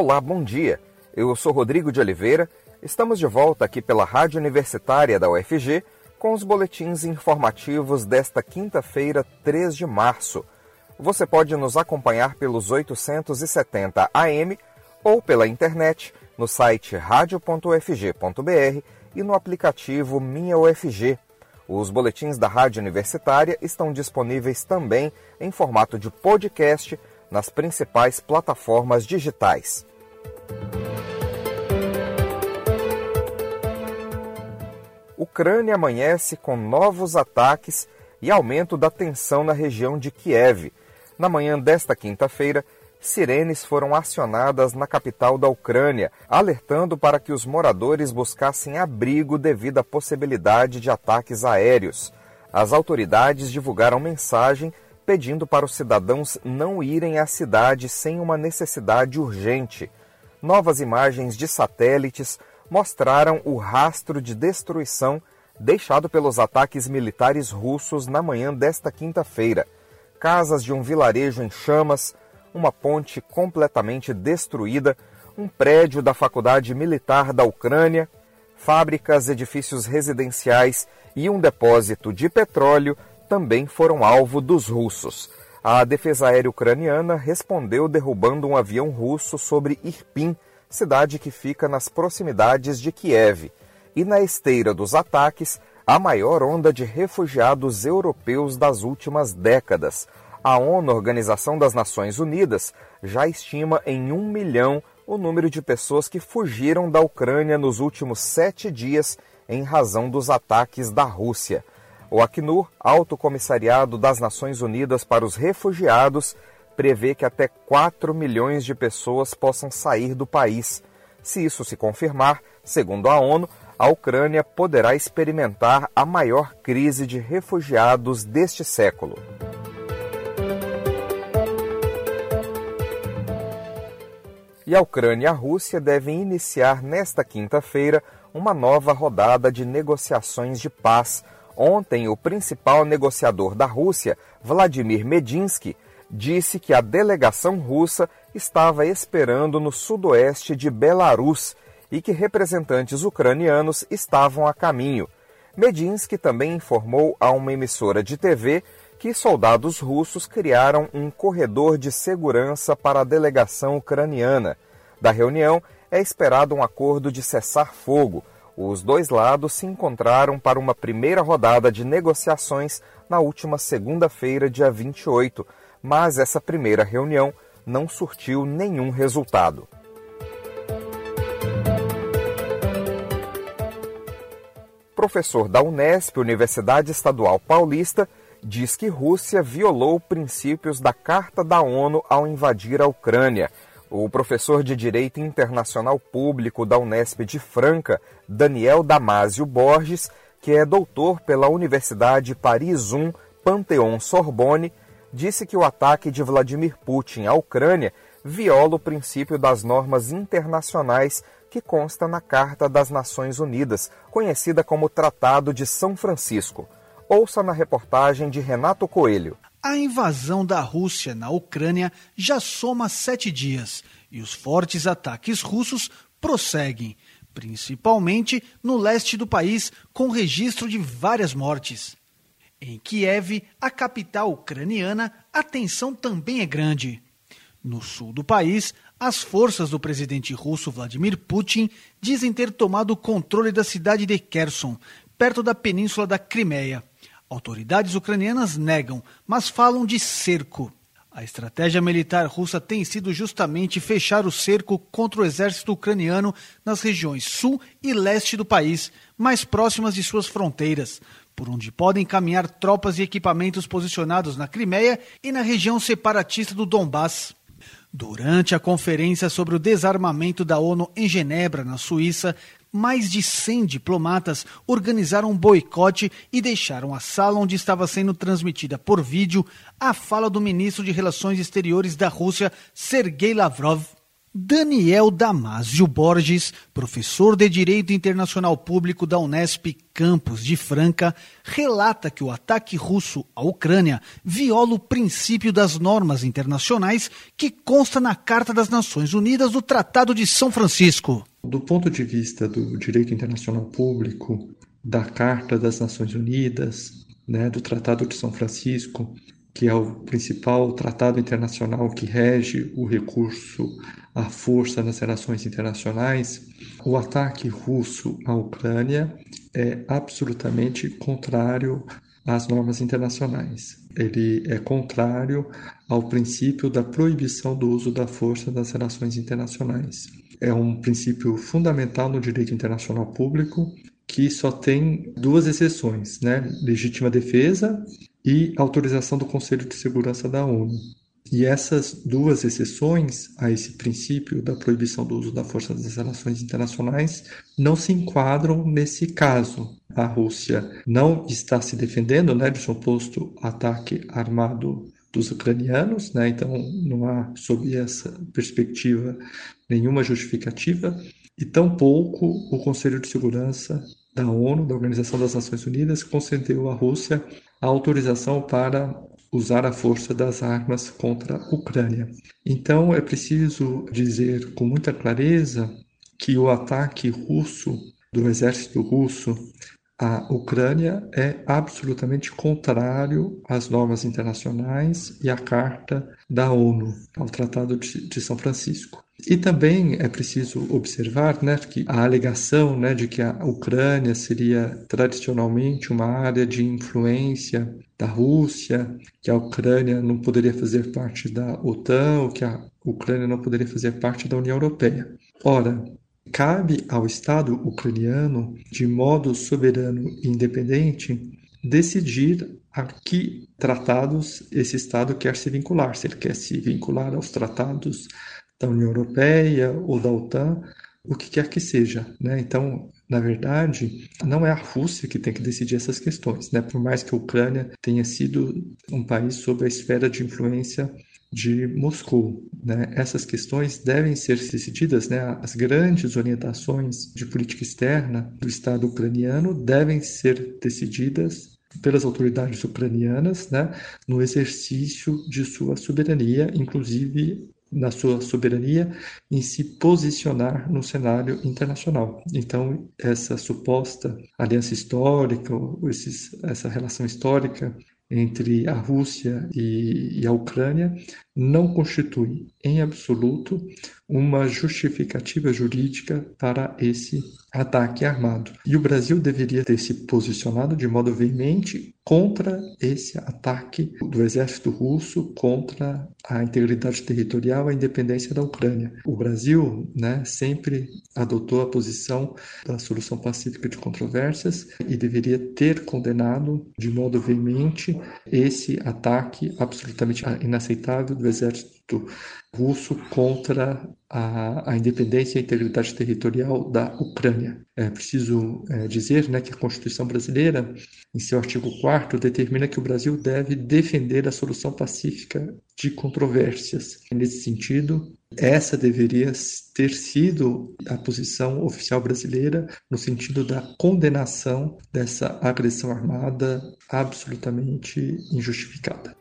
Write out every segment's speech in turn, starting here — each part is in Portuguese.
Olá, bom dia. Eu sou Rodrigo de Oliveira. Estamos de volta aqui pela Rádio Universitária da UFG com os boletins informativos desta quinta-feira, 3 de março. Você pode nos acompanhar pelos 870 AM ou pela internet no site radio.ufg.br e no aplicativo Minha UFG. Os boletins da Rádio Universitária estão disponíveis também em formato de podcast nas principais plataformas digitais. Ucrânia amanhece com novos ataques e aumento da tensão na região de Kiev. Na manhã desta quinta-feira, sirenes foram acionadas na capital da Ucrânia, alertando para que os moradores buscassem abrigo devido à possibilidade de ataques aéreos. As autoridades divulgaram mensagem pedindo para os cidadãos não irem à cidade sem uma necessidade urgente. Novas imagens de satélites mostraram o rastro de destruição deixado pelos ataques militares russos na manhã desta quinta-feira. Casas de um vilarejo em chamas, uma ponte completamente destruída, um prédio da Faculdade Militar da Ucrânia, fábricas, edifícios residenciais e um depósito de petróleo também foram alvo dos russos. A defesa aérea ucraniana respondeu derrubando um avião russo sobre Irpin, cidade que fica nas proximidades de Kiev, e na esteira dos ataques, a maior onda de refugiados europeus das últimas décadas. A ONU, Organização das Nações Unidas, já estima em um milhão o número de pessoas que fugiram da Ucrânia nos últimos sete dias em razão dos ataques da Rússia. O Acnur, Alto Comissariado das Nações Unidas para os Refugiados, prevê que até 4 milhões de pessoas possam sair do país. Se isso se confirmar, segundo a ONU, a Ucrânia poderá experimentar a maior crise de refugiados deste século. E a Ucrânia e a Rússia devem iniciar nesta quinta-feira uma nova rodada de negociações de paz. Ontem, o principal negociador da Rússia, Vladimir Medinsky, disse que a delegação russa estava esperando no sudoeste de Belarus e que representantes ucranianos estavam a caminho. Medinsky também informou a uma emissora de TV que soldados russos criaram um corredor de segurança para a delegação ucraniana. Da reunião é esperado um acordo de cessar-fogo. Os dois lados se encontraram para uma primeira rodada de negociações na última segunda-feira, dia 28, mas essa primeira reunião não surtiu nenhum resultado. Professor da Unesp, Universidade Estadual Paulista, diz que Rússia violou princípios da Carta da ONU ao invadir a Ucrânia. O professor de Direito Internacional Público da Unesp de Franca, Daniel Damásio Borges, que é doutor pela Universidade Paris I Pantheon Sorbonne, disse que o ataque de Vladimir Putin à Ucrânia viola o princípio das normas internacionais que consta na Carta das Nações Unidas, conhecida como Tratado de São Francisco. Ouça na reportagem de Renato Coelho. A invasão da Rússia na Ucrânia já soma sete dias e os fortes ataques russos prosseguem, principalmente no leste do país, com registro de várias mortes. Em Kiev, a capital ucraniana, a tensão também é grande. No sul do país, as forças do presidente russo Vladimir Putin dizem ter tomado o controle da cidade de Kherson, perto da península da Crimeia. Autoridades ucranianas negam, mas falam de cerco. A estratégia militar russa tem sido justamente fechar o cerco contra o exército ucraniano nas regiões sul e leste do país, mais próximas de suas fronteiras, por onde podem caminhar tropas e equipamentos posicionados na Crimeia e na região separatista do Donbass. Durante a conferência sobre o desarmamento da ONU em Genebra, na Suíça, mais de 100 diplomatas organizaram um boicote e deixaram a sala onde estava sendo transmitida por vídeo a fala do ministro de Relações Exteriores da Rússia, Sergei Lavrov. Daniel Damasio Borges, professor de Direito Internacional Público da Unesp Campus de Franca, relata que o ataque russo à Ucrânia viola o princípio das normas internacionais que consta na Carta das Nações Unidas do Tratado de São Francisco. Do ponto de vista do direito internacional público, da Carta das Nações Unidas, né, do Tratado de São Francisco, que é o principal tratado internacional que rege o recurso à força nas relações internacionais, o ataque russo à Ucrânia é absolutamente contrário às normas internacionais. Ele é contrário ao princípio da proibição do uso da força nas relações internacionais. É um princípio fundamental no direito internacional público que só tem duas exceções, né? Legítima defesa e autorização do Conselho de Segurança da ONU. E essas duas exceções a esse princípio da proibição do uso da força das relações internacionais não se enquadram nesse caso. A Rússia não está se defendendo né, de suposto ataque armado dos ucranianos, né? então não há, sob essa perspectiva, nenhuma justificativa, e tampouco o Conselho de Segurança da ONU, da Organização das Nações Unidas, concedeu à Rússia a autorização para usar a força das armas contra a Ucrânia. Então é preciso dizer com muita clareza que o ataque russo do exército russo à Ucrânia é absolutamente contrário às normas internacionais e à Carta da ONU, ao Tratado de São Francisco. E também é preciso observar né, que a alegação né, de que a Ucrânia seria tradicionalmente uma área de influência da Rússia, que a Ucrânia não poderia fazer parte da OTAN, ou que a Ucrânia não poderia fazer parte da União Europeia. Ora, cabe ao Estado ucraniano, de modo soberano e independente, decidir a que tratados esse Estado quer se vincular. Se ele quer se vincular aos tratados da União Europeia ou da OTAN, o que quer que seja. Né? Então, na verdade, não é a Rússia que tem que decidir essas questões, né? por mais que a Ucrânia tenha sido um país sob a esfera de influência de Moscou. Né? Essas questões devem ser decididas, né? as grandes orientações de política externa do Estado ucraniano devem ser decididas pelas autoridades ucranianas né? no exercício de sua soberania, inclusive na sua soberania em se posicionar no cenário internacional. Então, essa suposta aliança histórica, esses, essa relação histórica entre a Rússia e, e a Ucrânia não constitui, em absoluto, uma justificativa jurídica para esse ataque armado. E o Brasil deveria ter se posicionado de modo veemente contra esse ataque do exército russo contra a integridade territorial e a independência da Ucrânia. O Brasil né, sempre adotou a posição da solução pacífica de controvérsias e deveria ter condenado de modo veemente esse ataque absolutamente inaceitável do exército russo contra a, a, independência e a integridade territorial da Ucrânia. É preciso é, dizer né, que a Constituição brasileira, em seu artigo 4 determina que o Brasil deve defender a solução pacífica de controvérsias. Nesse sentido, essa deveria ter sido a posição oficial brasileira no sentido da condenação dessa agressão armada absolutamente injustificada.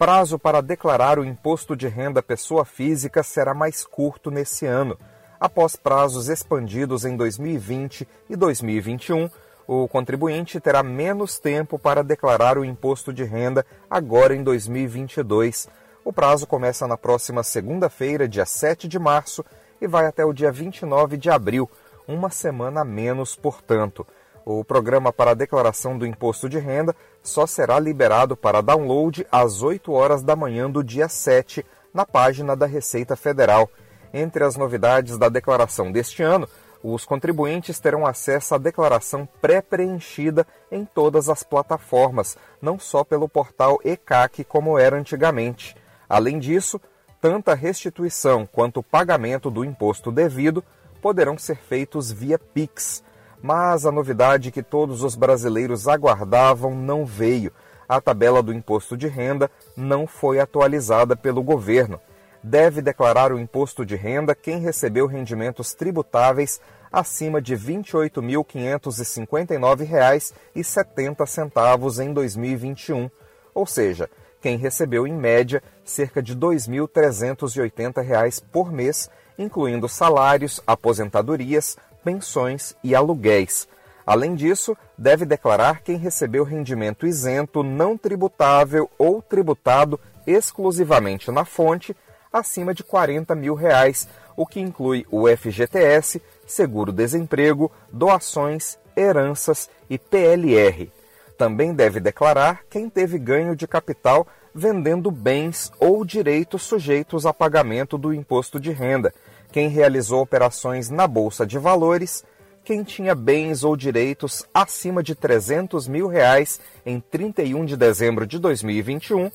prazo para declarar o imposto de renda pessoa física será mais curto nesse ano. Após prazos expandidos em 2020 e 2021, o contribuinte terá menos tempo para declarar o imposto de renda agora em 2022. O prazo começa na próxima segunda-feira, dia 7 de março, e vai até o dia 29 de abril, uma semana a menos, portanto. O programa para a declaração do imposto de renda só será liberado para download às 8 horas da manhã do dia 7 na página da Receita Federal. Entre as novidades da declaração deste ano, os contribuintes terão acesso à declaração pré-preenchida em todas as plataformas, não só pelo portal ECAC como era antigamente. Além disso, tanto a restituição quanto o pagamento do imposto devido poderão ser feitos via Pix. Mas a novidade que todos os brasileiros aguardavam não veio. a tabela do imposto de renda não foi atualizada pelo governo. Deve declarar o imposto de renda quem recebeu rendimentos tributáveis acima de R$ 28.559,70 em 2021, ou seja, quem recebeu em média cerca de R$ 2.380 por mês, incluindo salários, aposentadorias, pensões e aluguéis. Além disso, deve declarar quem recebeu rendimento isento, não tributável ou tributado exclusivamente na fonte acima de 40 mil reais, o que inclui o FGTS, seguro-desemprego, doações, heranças e PLR. Também deve declarar quem teve ganho de capital vendendo bens ou direitos sujeitos a pagamento do imposto de renda, quem realizou operações na Bolsa de Valores, quem tinha bens ou direitos acima de 300 mil reais em 31 de dezembro de 2021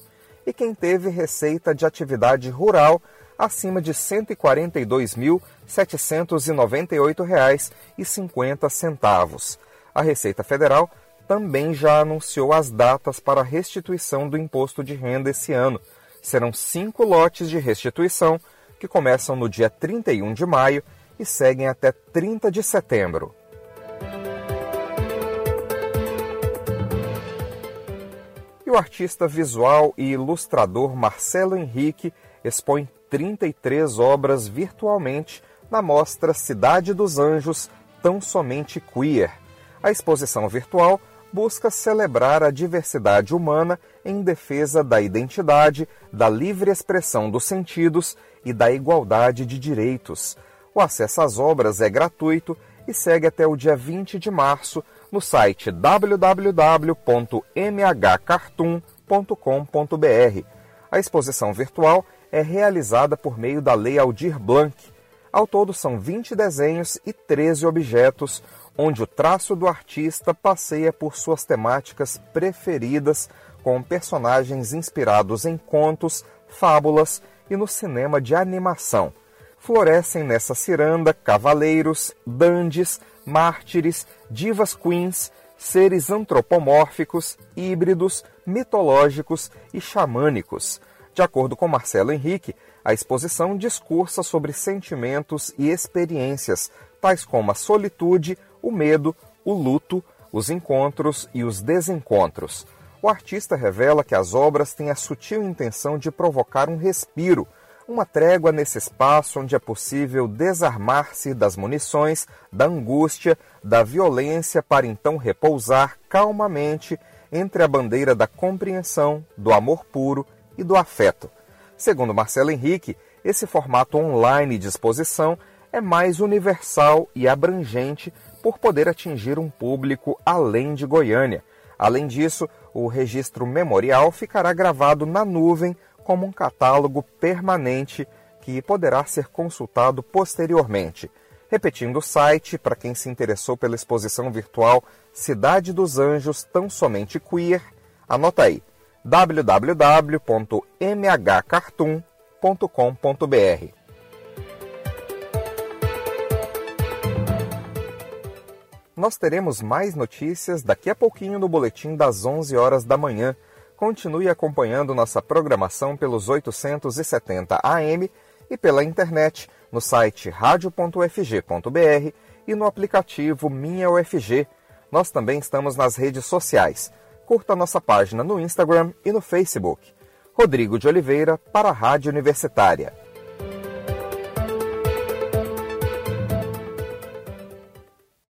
e quem teve receita de atividade rural acima de R$ 142.798,50. A Receita Federal também já anunciou as datas para a restituição do imposto de renda esse ano. Serão cinco lotes de restituição que começam no dia 31 de maio e seguem até 30 de setembro. O artista visual e ilustrador Marcelo Henrique expõe 33 obras virtualmente na mostra Cidade dos Anjos, tão somente queer. A exposição virtual busca celebrar a diversidade humana em defesa da identidade, da livre expressão dos sentidos e da igualdade de direitos. O acesso às obras é gratuito e segue até o dia 20 de março no site www.mhcartoon.com.br. A exposição virtual é realizada por meio da Lei Aldir Blanc. Ao todo são 20 desenhos e 13 objetos, onde o traço do artista passeia por suas temáticas preferidas, com personagens inspirados em contos, fábulas e no cinema de animação. Florescem nessa ciranda cavaleiros, dandes, mártires, divas queens, seres antropomórficos, híbridos, mitológicos e xamânicos. De acordo com Marcelo Henrique, a exposição discursa sobre sentimentos e experiências, tais como a solitude, o medo, o luto, os encontros e os desencontros. O artista revela que as obras têm a sutil intenção de provocar um respiro, uma trégua nesse espaço onde é possível desarmar-se das munições, da angústia, da violência, para então repousar calmamente entre a bandeira da compreensão, do amor puro e do afeto. Segundo Marcelo Henrique, esse formato online de exposição é mais universal e abrangente por poder atingir um público além de Goiânia. Além disso, o registro memorial ficará gravado na nuvem como um catálogo permanente que poderá ser consultado posteriormente. Repetindo o site, para quem se interessou pela exposição virtual Cidade dos Anjos Tão Somente Queer, anota aí www.mhcartoon.com.br. Nós teremos mais notícias daqui a pouquinho no boletim das 11 horas da manhã. Continue acompanhando nossa programação pelos 870 AM e pela internet no site radio.ufg.br e no aplicativo Minha UFG. Nós também estamos nas redes sociais. Curta nossa página no Instagram e no Facebook. Rodrigo de Oliveira para a Rádio Universitária.